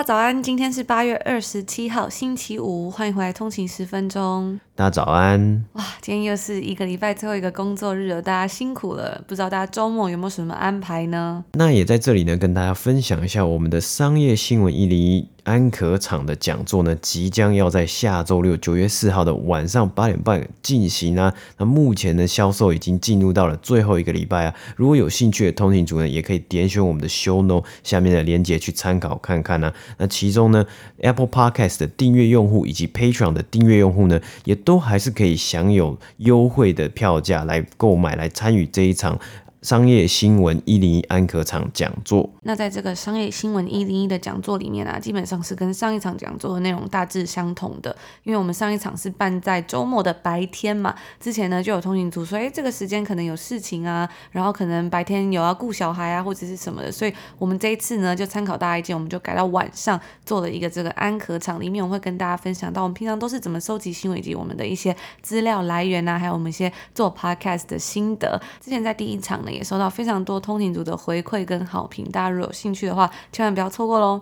家早安，今天是八月二十七号，星期五，欢迎回来通勤十分钟。大家早安！哇，今天又是一个礼拜最后一个工作日了，大家辛苦了。不知道大家周末有没有什么安排呢？那也在这里呢，跟大家分享一下我们的商业新闻一零一。安可场的讲座呢，即将要在下周六九月四号的晚上八点半进行啊。那目前呢，销售已经进入到了最后一个礼拜啊。如果有兴趣的通勤族呢，也可以点选我们的 show No 下面的链接去参考看看啊。那其中呢，Apple Podcast 的订阅用户以及 Patron 的订阅用户呢，也都还是可以享有优惠的票价来购买，来参与这一场。商业新闻一零一安可场讲座。那在这个商业新闻一零一的讲座里面啊，基本上是跟上一场讲座的内容大致相同的。因为我们上一场是办在周末的白天嘛，之前呢就有通勤族说，哎，这个时间可能有事情啊，然后可能白天有要顾小孩啊，或者是什么的，所以我们这一次呢就参考大家意见，我们就改到晚上做了一个这个安可场，里面我会跟大家分享到我们平常都是怎么收集新闻以及我们的一些资料来源啊，还有我们一些做 podcast 的心得。之前在第一场呢。也收到非常多通勤族的回馈跟好评，大家如果有兴趣的话，千万不要错过喽！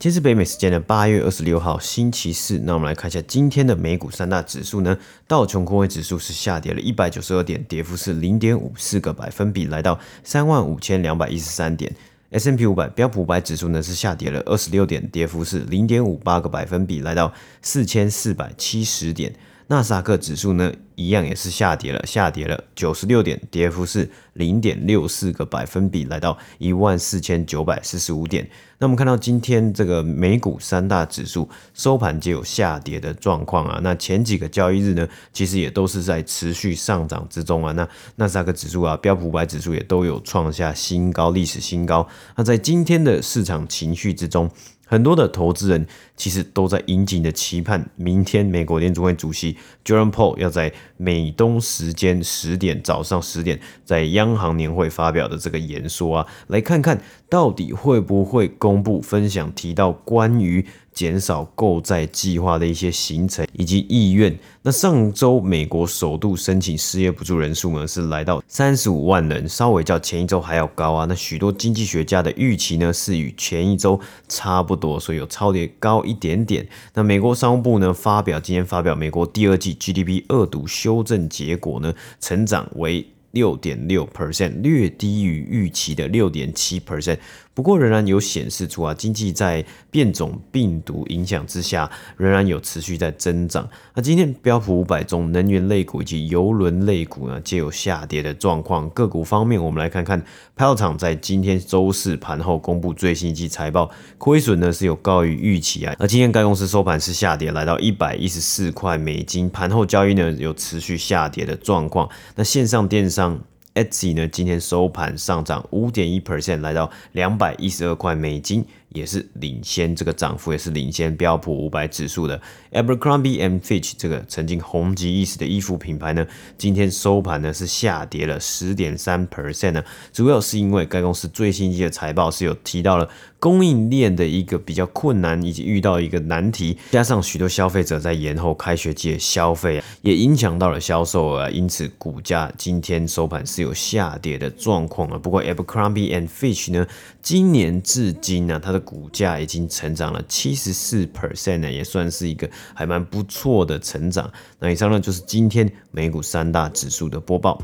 今天是北美时间的八月二十六号星期四，那我们来看一下今天的美股三大指数呢。道琼工业指数是下跌了一百九十二点，跌幅是零点五四个百分比，来到三万五千两百一十三点。S&P 五百标普五百指数呢是下跌了二十六点，跌幅是零点五八个百分比，来到四千四百七十点。纳斯达克指数呢，一样也是下跌了，下跌了九十六点，跌幅是零点六四个百分比，来到一万四千九百四十五点。那我们看到今天这个美股三大指数收盘皆有下跌的状况啊。那前几个交易日呢，其实也都是在持续上涨之中啊。那纳斯达克指数啊，标普五百指数也都有创下新高，历史新高。那在今天的市场情绪之中，很多的投资人其实都在殷切的期盼，明天美国联储会主席 Jerome Powell 要在美东时间十点早上十点在央行年会发表的这个演说啊，来看看到底会不会公布分享提到关于。减少购债计划的一些行程以及意愿。那上周美国首度申请失业补助人数呢，是来到三十五万人，稍微较前一周还要高啊。那许多经济学家的预期呢，是与前一周差不多，所以有超跌高一点点。那美国商务部呢，发表今天发表美国第二季 GDP 二读修正结果呢，成长为六点六 percent，略低于预期的六点七 percent。不过仍然有显示出啊，经济在变种病毒影响之下，仍然有持续在增长。那今天标普五百中能源类股以及邮轮类股呢，皆有下跌的状况。个股方面，我们来看看，派尔厂在今天周四盘后公布最新一季财报，亏损呢是有高于预期啊。而今天该公司收盘是下跌，来到一百一十四块美金，盘后交易呢有持续下跌的状况。那线上电商。Etsy 呢，今天收盘上涨五点一 percent，来到两百一十二块美金。也是领先这个涨幅，也是领先标普五百指数的 Abercrombie and Fitch 这个曾经红极一时的衣服品牌呢，今天收盘呢是下跌了十点三 percent 呢，主要是因为该公司最新一季的财报是有提到了供应链的一个比较困难，以及遇到一个难题，加上许多消费者在延后开学季的消费，也影响到了销售额，因此股价今天收盘是有下跌的状况啊。不过 Abercrombie and Fitch 呢，今年至今呢，它的股价已经成长了七十四 percent 呢，也算是一个还蛮不错的成长。那以上呢就是今天美股三大指数的播报。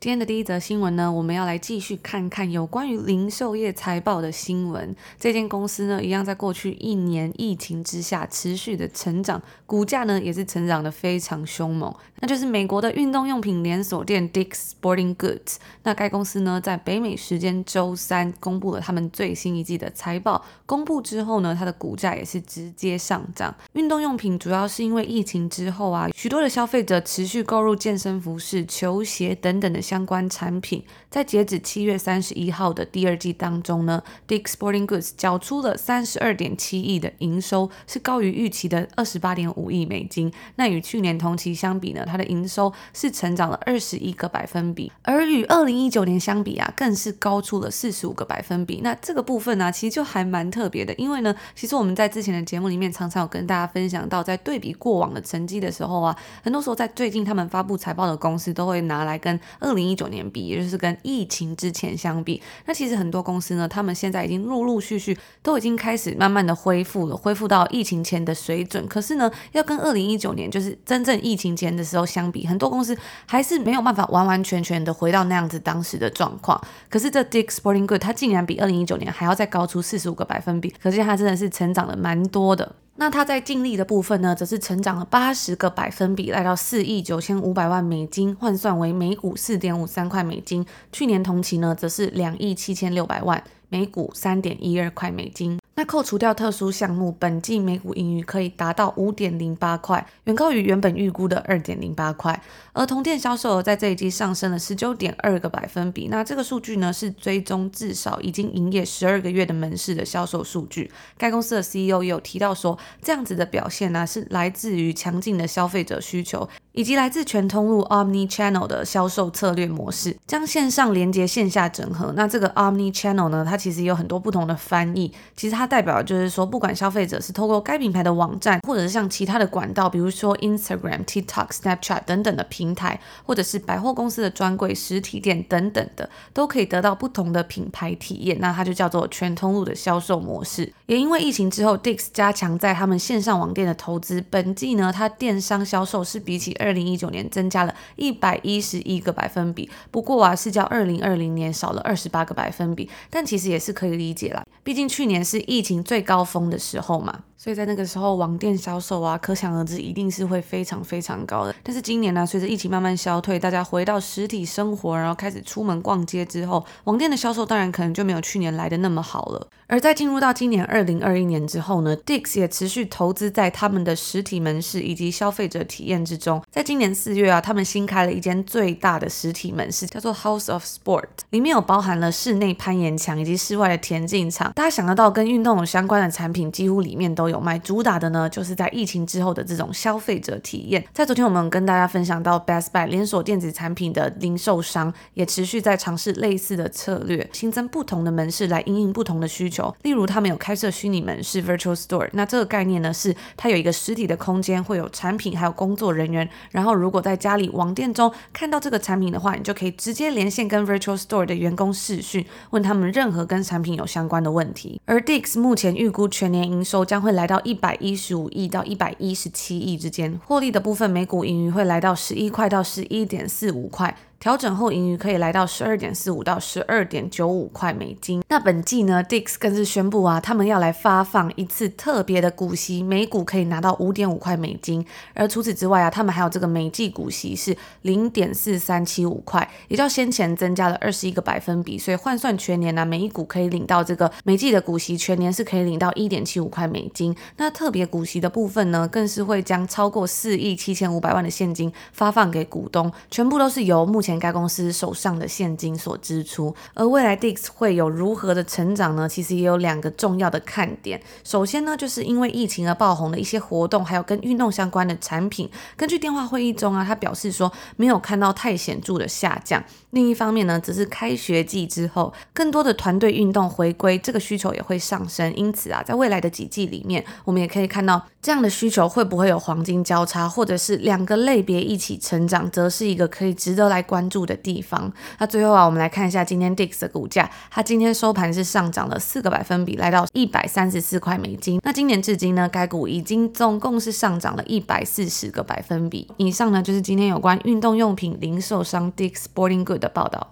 今天的第一则新闻呢，我们要来继续看看有关于零售业财报的新闻。这间公司呢，一样在过去一年疫情之下持续的成长，股价呢也是成长的非常凶猛。那就是美国的运动用品连锁店 Dick's Sporting Goods。那该公司呢，在北美时间周三公布了他们最新一季的财报。公布之后呢，它的股价也是直接上涨。运动用品主要是因为疫情之后啊，许多的消费者持续购入健身服饰、球鞋等等的相关产品，在截止七月三十一号的第二季当中呢，Dick Sporting Goods 缴出了三十二点七亿的营收，是高于预期的二十八点五亿美金。那与去年同期相比呢，它的营收是成长了二十一个百分比，而与二零一九年相比啊，更是高出了四十五个百分比。那这个部分呢、其实就还蛮特别的，因为呢，其实我们在之前的节目里面常常有跟大家分享到，在对比过往的成绩的时候啊，很多时候在最近他们发布财报的公司都会拿来跟二零一九年比，也就是跟疫情之前相比。那其实很多公司呢，他们现在已经陆陆续续都已经开始慢慢的恢复了，恢复到疫情前的水准。可是呢，要跟二零一九年就是真正疫情前的时候相比，很多公司还是没有办法完完全全的回到那样子当时的状况。可是这 Dick Sporting good 它竟然比二零一九年还要再高出四十五个百分比，可见它真的是成长了蛮多的。那它在净利的部分呢，则是成长了八十个百分比，来到四亿九千五百万美金，换算为每股四点五三块美金。去年同期呢，则是两亿七千六百万，每股三点一二块美金。那扣除掉特殊项目，本季每股盈余可以达到五点零八块，远高于原本预估的二点零八块。而同店销售额在这一季上升了十九点二个百分比。那这个数据呢，是追踪至少已经营业十二个月的门市的销售数据。该公司的 CEO 有提到说，这样子的表现呢，是来自于强劲的消费者需求。以及来自全通路 Omni Channel 的销售策略模式，将线上连接线下整合。那这个 Omni Channel 呢，它其实有很多不同的翻译。其实它代表就是说，不管消费者是透过该品牌的网站，或者是像其他的管道，比如说 Instagram、TikTok、Snapchat 等等的平台，或者是百货公司的专柜、实体店等等的，都可以得到不同的品牌体验。那它就叫做全通路的销售模式。也因为疫情之后，Dix 加强在他们线上网店的投资，本季呢，它电商销售是比起二二零一九年增加了一百一十一个百分比，不过啊是较二零二零年少了二十八个百分比，但其实也是可以理解啦，毕竟去年是疫疫情最高峰的时候嘛。所以在那个时候，网店销售啊，可想而知一定是会非常非常高的。但是今年呢，随着疫情慢慢消退，大家回到实体生活，然后开始出门逛街之后，网店的销售当然可能就没有去年来的那么好了。而在进入到今年二零二一年之后呢，Dick's 也持续投资在他们的实体门市以及消费者体验之中。在今年四月啊，他们新开了一间最大的实体门市，叫做 House of Sport，里面有包含了室内攀岩墙以及室外的田径场。大家想得到跟运动有相关的产品，几乎里面都有卖，主打的呢，就是在疫情之后的这种消费者体验。在昨天，我们跟大家分享到，Best Buy 连锁电子产品的零售商也持续在尝试类似的策略，新增不同的门市来应应不同的需求。例如，他们有开设虚拟门市 （Virtual Store）。那这个概念呢，是它有一个实体的空间，会有产品还有工作人员。然后，如果在家里网店中看到这个产品的话，你就可以直接连线跟 Virtual Store 的员工视讯，问他们任何跟产品有相关的问题。而 Dick's 目前预估全年营收将会来到一百一十五亿到一百一十七亿之间，获利的部分每股盈余会来到十一块到十一点四五块。调整后盈余可以来到十二点四五到十二点九五块美金。那本季呢，Dix 更是宣布啊，他们要来发放一次特别的股息，每股可以拿到五点五块美金。而除此之外啊，他们还有这个每季股息是零点四三七五块，也较先前增加了二十一个百分比。所以换算全年呢、每一股可以领到这个每季的股息，全年是可以领到一点七五块美金。那特别股息的部分呢，更是会将超过四亿七千五百万的现金发放给股东，全部都是由目前。该公司手上的现金所支出，而未来 Dix 会有如何的成长呢？其实也有两个重要的看点。首先呢，就是因为疫情而爆红的一些活动，还有跟运动相关的产品。根据电话会议中啊，他表示说没有看到太显著的下降。另一方面呢，只是开学季之后，更多的团队运动回归，这个需求也会上升。因此啊，在未来的几季里面，我们也可以看到这样的需求会不会有黄金交叉，或者是两个类别一起成长，则是一个可以值得来关注的地方。那最后啊，我们来看一下今天 Dix 的股价，它今天收盘是上涨了四个百分比，来到一百三十四块美金。那今年至今呢，该股已经总共是上涨了一百四十个百分比。以上呢，就是今天有关运动用品零售商 Dix Sporting Good 的报道。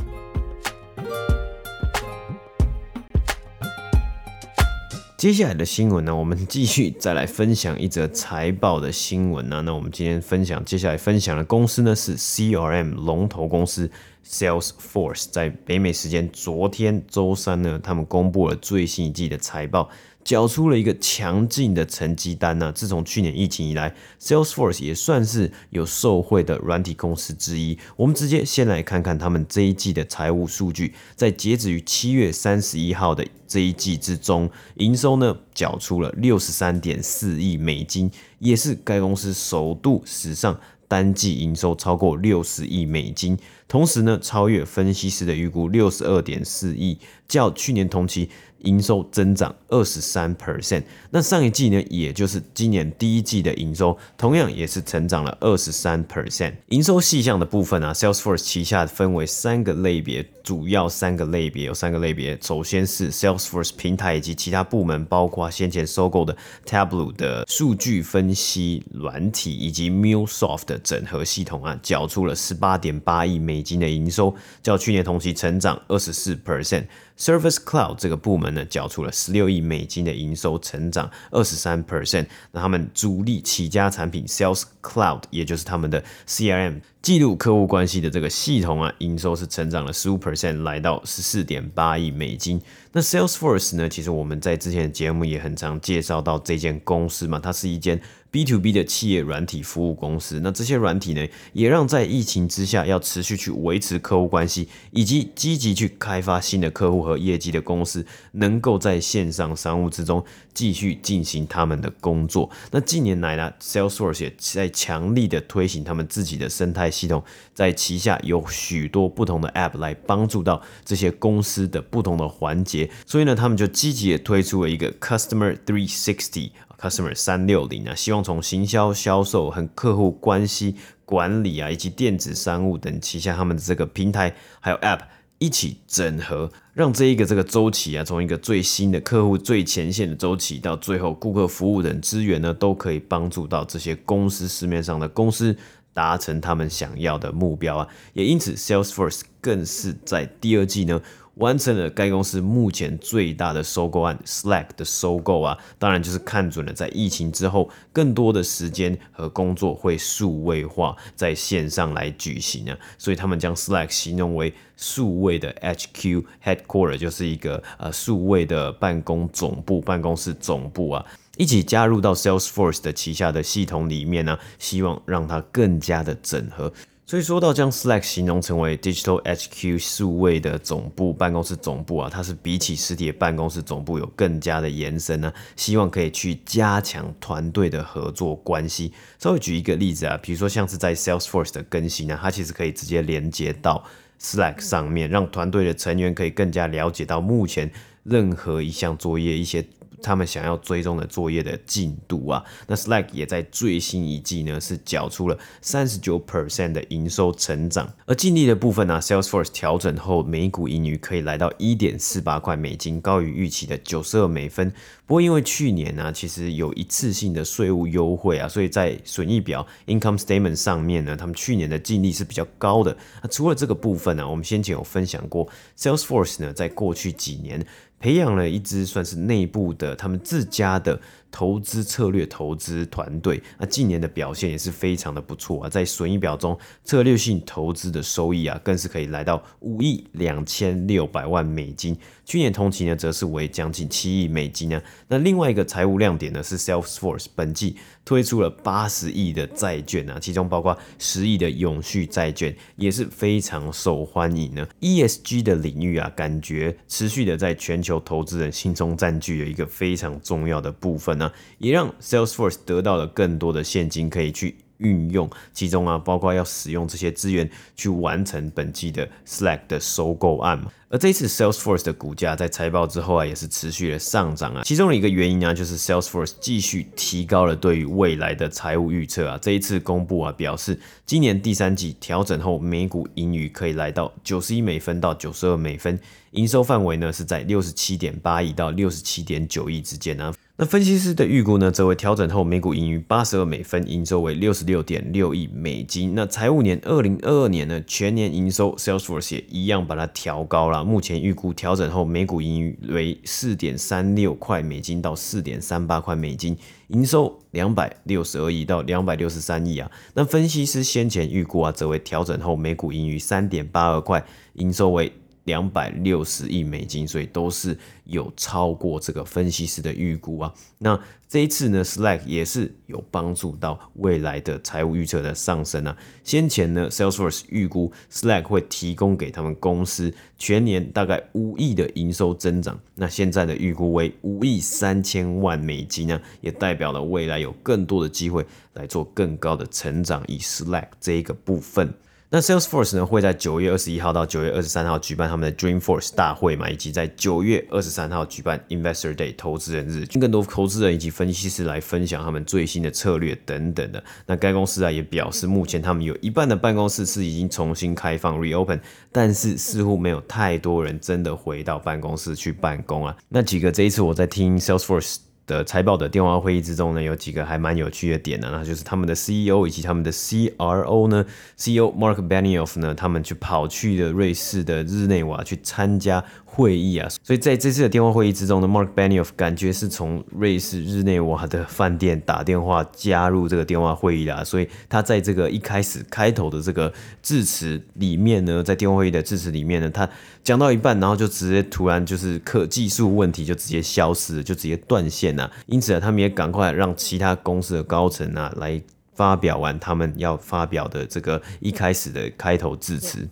接下来的新闻呢，我们继续再来分享一则财报的新闻呢。那我们今天分享，接下来分享的公司呢是 CRM 龙头公司 Salesforce，在北美时间昨天周三呢，他们公布了最新一季的财报。缴出了一个强劲的成绩单呢、自从去年疫情以来，Salesforce 也算是有受惠的软体公司之一。我们直接先来看看他们这一季的财务数据，在截止于七月三十一号的这一季之中，营收呢缴出了六十三点四亿美金，也是该公司首度史上。单季营收超过六十亿美金，同时呢，超越分析师的预估六十二点四亿，较去年同期。营收增长二十三 percent，那上一季呢，也就是今年第一季的营收，同样也是成长了二十三 percent。营收细项的部分啊，Salesforce 旗下分为三个类别，主要三个类别有三个类别。首先是 Salesforce 平台以及其他部门，包括先前收购的 Tableau 的数据分析软体以及 MuleSoft 的整合系统啊，缴出了十八点八亿美金的营收，较去年同期成长二十四 percent。Service Cloud 这个部门呢，缴出了十六亿美金的营收，成长二十三 percent。那他们主力起家产品 Sales Cloud，也就是他们的 CRM 记录客户关系的这个系统啊，营收是成长了十五 percent，来到十四点八亿美金。那 Salesforce 呢，其实我们在之前的节目也很常介绍到这间公司嘛，它是一间。B to B 的企业软体服务公司，那这些软体呢，也让在疫情之下要持续去维持客户关系，以及积极去开发新的客户和业绩的公司，能够在线上商务之中继续进行他们的工作。那近年来呢，Salesforce 也在强力的推行他们自己的生态系统，在旗下有许多不同的 App 来帮助到这些公司的不同的环节，所以呢，他们就积极的推出了一个 Customer 360。Customer 三六零啊，希望从行销、销售和客户关系管理啊，以及电子商务等旗下他们的这个平台还有 App 一起整合，让这一个这个周期啊，从一个最新的客户最前线的周期，到最后顾客服务等资源呢，都可以帮助到这些公司市面上的公司达成他们想要的目标啊。也因此，Salesforce 更是在第二季呢。完成了该公司目前最大的收购案 Slack 的收购啊，当然就是看准了在疫情之后，更多的时间和工作会数位化，在线上来举行啊，所以他们将 Slack 形容为数位的 HQ Headquarter，就是一个呃数位的办公总部、办公室总部啊，一起加入到 Salesforce 的旗下的系统里面呢，希望让它更加的整合。所以说到将 Slack 形容成为 Digital HQ 数位的总部办公室总部啊，它是比起实体的办公室总部有更加的延伸呢，希望可以去加强团队的合作关系。稍微举一个例子啊，比如说像是在 Salesforce 的更新呢，它其实可以直接连接到 Slack 上面，让团队的成员可以更加了解到目前任何一项作业一些。他们想要追踪的作业的进度啊，那 Slack 也在最新一季呢是缴出了三十九 percent 的营收成长，而净利的部分呢，啊，Salesforce 调整后每股盈余可以来到一点四八块美金，高于预期的九十二美分。不过因为去年呢，其实有一次性的税务优惠啊，所以在损益表 Income Statement 上面呢，他们去年的净利是比较高的。那除了这个部分呢，啊，我们先前有分享过，Salesforce 呢在过去几年。培养了一支算是内部的他们自家的投资策略投资团队，那近年的表现也是非常的不错啊，在损益表中，策略性投资的收益啊，更是可以来到五亿两千六百万美金。去年同期呢，则是为将近七亿美金呢。那另外一个财务亮点呢，是 Salesforce 本季推出了八十亿的债券啊，其中包括十亿的永续债券，也是非常受欢迎呢。ESG 的领域啊，感觉持续的在全球投资人心中占据了一个非常重要的部分呢，也让 Salesforce 得到了更多的现金可以去。运用其中啊，包括要使用这些资源去完成本季的 Slack 的收购案嘛。而这一次 Salesforce 的股价在财报之后啊，也是持续的上涨啊。其中的一个原因呢，就是 Salesforce 继续提高了对于未来的财务预测啊。这一次公布啊，表示今年第三季调整后每股盈余可以来到九十一美分到九十二美分，营收范围呢是在六十七点八亿到六十七点九亿之间啊。那分析师的预估呢，则为调整后每股盈余八十二美分，营收为六十六点六亿美金。那财务年二零二二年呢，全年营收 Salesforce 也一样把它调高了，目前预估调整后每股盈余为四点三六块美金到四点三八块美金，营收两百六十二亿到两百六十三亿啊。那分析师先前预估啊，则为调整后每股盈余三点八二块，营收为。两百六十亿美金，所以都是有超过这个分析师的预估啊。那这一次呢，Slack 也是有帮助到未来的财务预测的上升啊。先前呢，Salesforce 预估 Slack 会提供给他们公司全年大概五亿的营收增长，那现在的预估为五亿三千万美金呢，也代表了未来有更多的机会来做更高的成长，以 Slack 这一个部分。那 Salesforce 呢，会在九月二十一号到九月二十三号举办他们的 Dreamforce 大会嘛，以及在九月二十三号举办 Investor Day 投资人日，跟更多投资人以及分析师来分享他们最新的策略等等的。那该公司啊也表示，目前他们有一半的办公室是已经重新开放 reopen，但是似乎没有太多人真的回到办公室去办公啊。那几个这一次我在听 Salesforce。的财报的电话会议之中呢，有几个还蛮有趣的点的，那就是他们的 CEO 以及他们的 CRO 呢，CEO Mark Benioff 呢，他们去跑去的瑞士的日内瓦去参加。会议啊，所以在这次的电话会议之中呢，Mark Benioff 感觉是从瑞士日内瓦的饭店打电话加入这个电话会议的，所以他在这个一开始开头的这个致辞里面呢，在电话会议的致辞里面呢，他讲到一半，然后就直接突然就是科技术问题就直接消失了，就直接断线了。因此啊，他们也赶快让其他公司的高层啊来发表完他们要发表的这个一开始的开头致辞。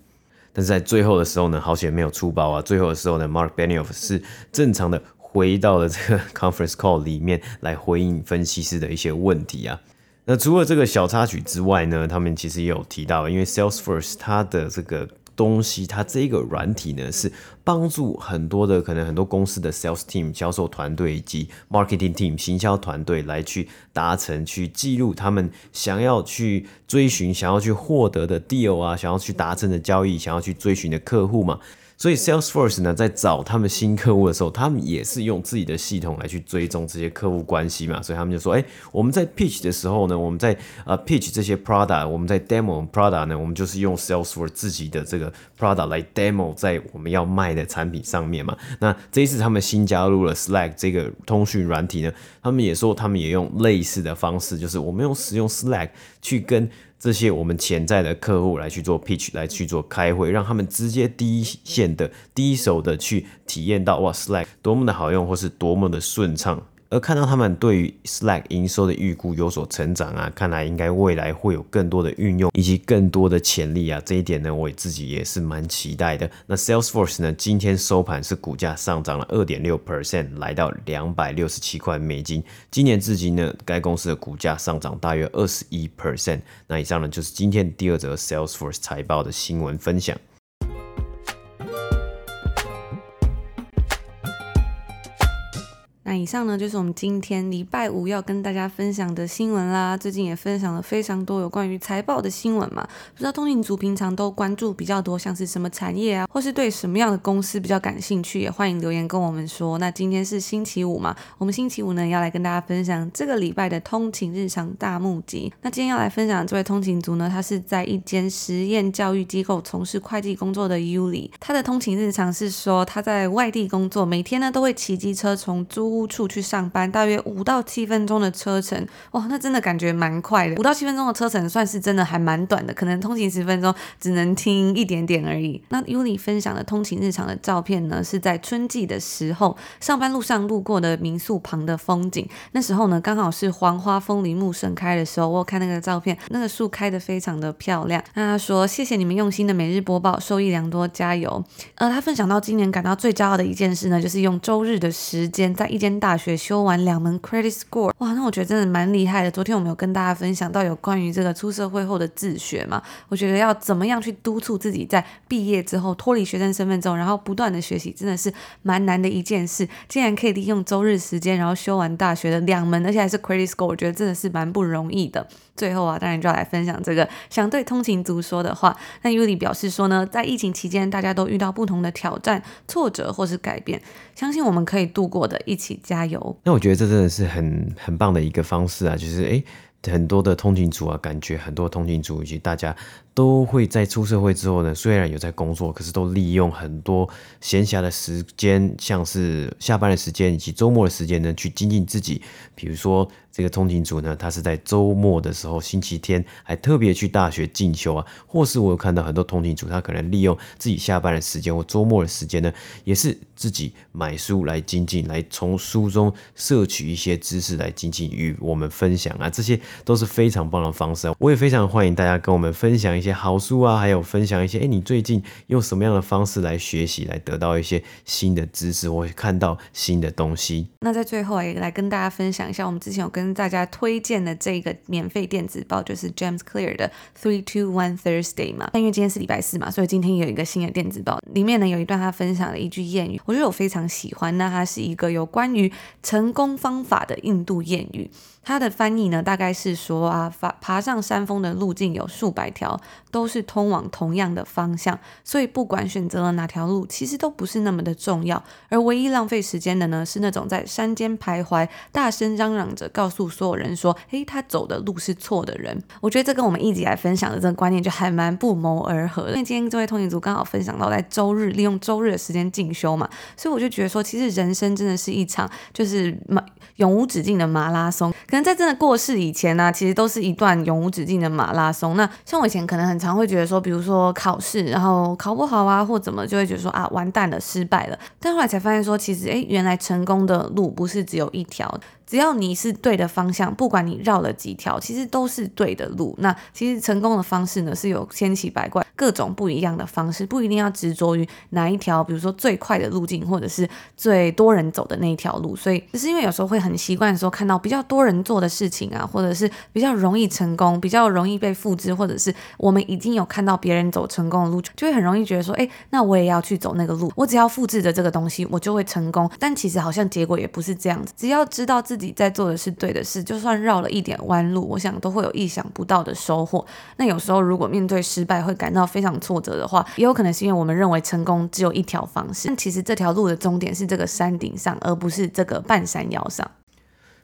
但是在最后的时候呢，好险没有出包啊！最后的时候呢，Mark Benioff 是正常的回到了这个 conference call 里面来回应分析师的一些问题啊。那除了这个小插曲之外呢，他们其实也有提到，因为 Salesforce 它的这个。东西，它这个软体呢，是帮助很多的可能很多公司的 sales team 销售团队以及 marketing team 行销团队来去达成、去记录他们想要去追寻、想要去获得的 deal 啊，想要去达成的交易、想要去追寻的客户嘛。所以 Salesforce 呢，在找他们新客户的时候，他们也是用自己的系统来去追踪这些客户关系嘛。所以他们就说：“哎，我们在 pitch 的时候呢，我们在呃 pitch 这些 product，我们在 demo product 呢，我们就是用 Salesforce 自己的这个 product 来 demo 在我们要卖的产品上面嘛。那这一次他们新加入了 Slack 这个通讯软体呢，他们也说他们也用类似的方式，就是我们用使用 Slack 去跟。”这些我们潜在的客户来去做 pitch，来去做开会，让他们直接第一线的、第一手的去体验到哇，Slack 多么的好用，或是多么的顺畅。而看到他们对于 Slack 营收的预估有所成长啊，看来应该未来会有更多的运用以及更多的潜力啊，这一点呢，我自己也是蛮期待的。那 Salesforce 呢，今天收盘是股价上涨了二点六 percent，来到两百六十七块美金。今年至今呢，该公司的股价上涨大约二十一 percent。那以上呢，就是今天第二则 Salesforce 财报的新闻分享。以上呢，就是我们今天礼拜五要跟大家分享的新闻啦。最近也分享了非常多有关于财报的新闻嘛，不知道通勤族平常都关注比较多，像是什么产业啊，或是对什么样的公司比较感兴趣，也欢迎留言跟我们说。那今天是星期五嘛，我们星期五呢要来跟大家分享这个礼拜的通勤日常大募集。那今天要来分享的这位通勤族呢，他是在一间实验教育机构从事会计工作的 Yuli。他的通勤日常是说他在外地工作，每天呢都会骑机车从租屋处去上班，大约五到七分钟的车程，哇，那真的感觉蛮快的。五到七分钟的车程算是真的还蛮短的，可能通勤十分钟只能听一点点而已。那 Yuli 分享的通勤日常的照片呢，是在春季的时候，上班路上路过的民宿旁的风景。那时候呢，刚好是黄花风铃木盛开的时候。我看那个照片，那个树开得非常的漂亮。那他说：“谢谢你们用心的每日播报，受益良多，加油。”呃，他分享到今年感到最骄傲的一件事呢，就是用周日的时间在一间。大学修完两门 credit score，哇，那我觉得真的蛮厉害的。昨天我们有跟大家分享到有关于这个出社会后的自学嘛，我觉得要怎么样去督促自己在毕业之后脱离学生身份之后，然后不断的学习，真的是蛮难的一件事。竟然可以利用周日时间，然后修完大学的两门，而且还是 credit score，我觉得真的是蛮不容易的。最后啊，当然就要来分享这个想对通勤族说的话。那 Yuli 表示说呢，在疫情期间，大家都遇到不同的挑战、挫折或是改变，相信我们可以度过的，一起加油。那我觉得这真的是很很棒的一个方式啊，就是诶。很多的通勤族啊，感觉很多通勤族以及大家都会在出社会之后呢，虽然有在工作，可是都利用很多闲暇的时间，像是下班的时间以及周末的时间呢，去精进自己。比如说这个通勤族呢，他是在周末的时候，星期天还特别去大学进修啊，或是我有看到很多通勤族，他可能利用自己下班的时间或周末的时间呢，也是自己买书来精进，来从书中摄取一些知识来精进，与我们分享啊，这些都是非常棒的方式。我也非常欢迎大家跟我们分享一一些好书啊，还有分享一些，诶，你最近用什么样的方式来学习，来得到一些新的知识，或看到新的东西。那在最后也来跟大家分享一下，我们之前有跟大家推荐的这个免费电子报，就是 James Clear 的 Three Two One Thursday 嘛。但因为今天是礼拜四嘛，所以今天有一个新的电子报，里面呢有一段他分享了一句谚语，我觉得我非常喜欢。那它是一个有关于成功方法的印度谚语。它的翻译呢，大概是说啊，爬爬上山峰的路径有数百条，都是通往同样的方向，所以不管选择了哪条路，其实都不是那么的重要。而唯一浪费时间的呢，是那种在山间徘徊、大声嚷嚷着告诉所有人说：“嘿，他走的路是错的人。”我觉得这跟我们一直来分享的这个观念就还蛮不谋而合。因为今天这位通勤族刚好分享到在周日利用周日的时间进修嘛，所以我就觉得说，其实人生真的是一场就是永无止境的马拉松。可能在真的过世以前呢、其实都是一段永无止境的马拉松。那像我以前可能很常会觉得说，比如说考试，然后考不好啊，或怎么，就会觉得说啊，完蛋了，失败了。但后来才发现说，其实诶，原来成功的路不是只有一条。只要你是对的方向，不管你绕了几条，其实都是对的路。那其实成功的方式呢，是有千奇百怪、各种不一样的方式，不一定要执着于哪一条，比如说最快的路径，或者是最多人走的那一条路。所以，只是因为有时候会很习惯说看到比较多人做的事情啊，或者是比较容易成功、比较容易被复制，或者是我们已经有看到别人走成功的路，就会很容易觉得说，哎，那我也要去走那个路，我只要复制着这个东西，我就会成功。但其实好像结果也不是这样子，只要知道自。自己在做的是对的事，就算绕了一点弯路，我想都会有意想不到的收获。那有时候如果面对失败会感到非常挫折的话，也有可能是因为我们认为成功只有一条方式，但其实这条路的终点是这个山顶上，而不是这个半山腰上。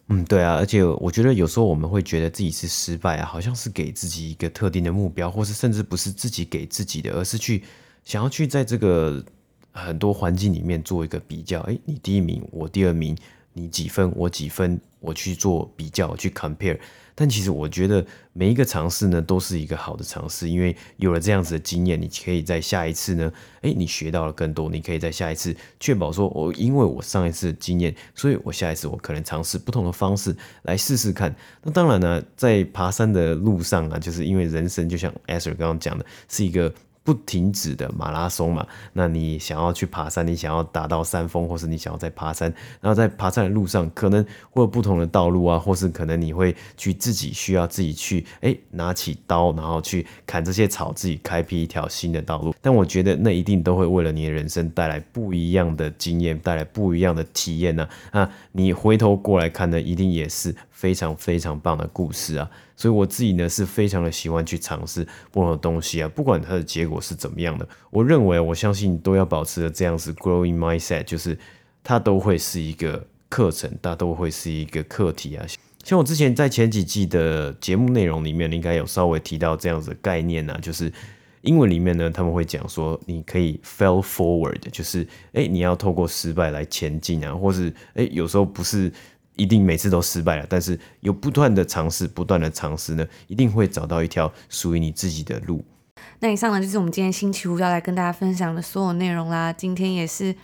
嗯，对啊，而且我觉得有时候我们会觉得自己是失败啊，好像是给自己一个特定的目标，或是甚至不是自己给自己的，而是去想要去在这个很多环境里面做一个比较。诶，你第一名，我第二名。你几分，我几分，我去做比较，去 compare。但其实我觉得每一个尝试呢，都是一个好的尝试，因为有了这样子的经验，你可以在下一次呢，诶，你学到了更多，你可以在下一次确保说，我因为我上一次的经验，所以我下一次我可能尝试不同的方式来试试看。那当然呢，在爬山的路上啊，就是因为人生就像 Esther 刚刚讲的，是一个。不停止的马拉松嘛，那你想要去爬山，你想要达到山峰，或是你想要在爬山，然后在爬山的路上，可能会有不同的道路啊，或是可能你会去自己需要自己去，哎，拿起刀，然后去砍这些草，自己开辟一条新的道路。但我觉得那一定都会为了你的人生带来不一样的经验，带来不一样的体验呢。啊，你回头过来看呢，一定也是非常非常棒的故事啊。所以我自己呢是非常的喜欢去尝试不同的东西啊，不管它的结果是怎么样的，我认为我相信都要保持着这样子 growing mindset，就是它都会是一个课程，它都会是一个课题啊。像我之前在前几季的节目内容里面，应该有稍微提到这样子的概念啊，就是英文里面呢他们会讲说，你可以 fail forward，就是哎你要透过失败来前进啊，或是哎有时候不是。一定每次都失败了，但是有不断的尝试，不断的尝试呢，一定会找到一条属于你自己的路。那以上呢，就是我们今天星期五要来跟大家分享的所有内容啦。今天也是。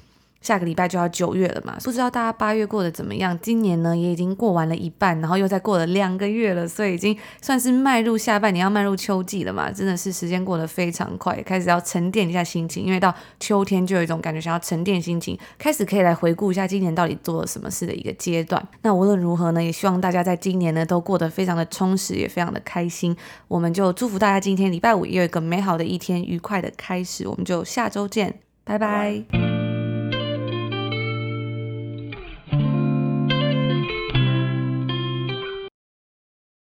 下个礼拜就要九月了嘛，不知道大家八月过得怎么样？今年呢也已经过完了一半，然后又再过了两个月了，所以已经算是迈入下半年，要迈入秋季了嘛。真的是时间过得非常快，开始要沉淀一下心情，因为到秋天就有一种感觉，想要沉淀心情，开始可以来回顾一下今年到底做了什么事的一个阶段。那无论如何呢，也希望大家在今年呢都过得非常的充实，也非常的开心。我们就祝福大家今天礼拜五也有一个美好的一天，愉快的开始。我们就下周见，拜拜。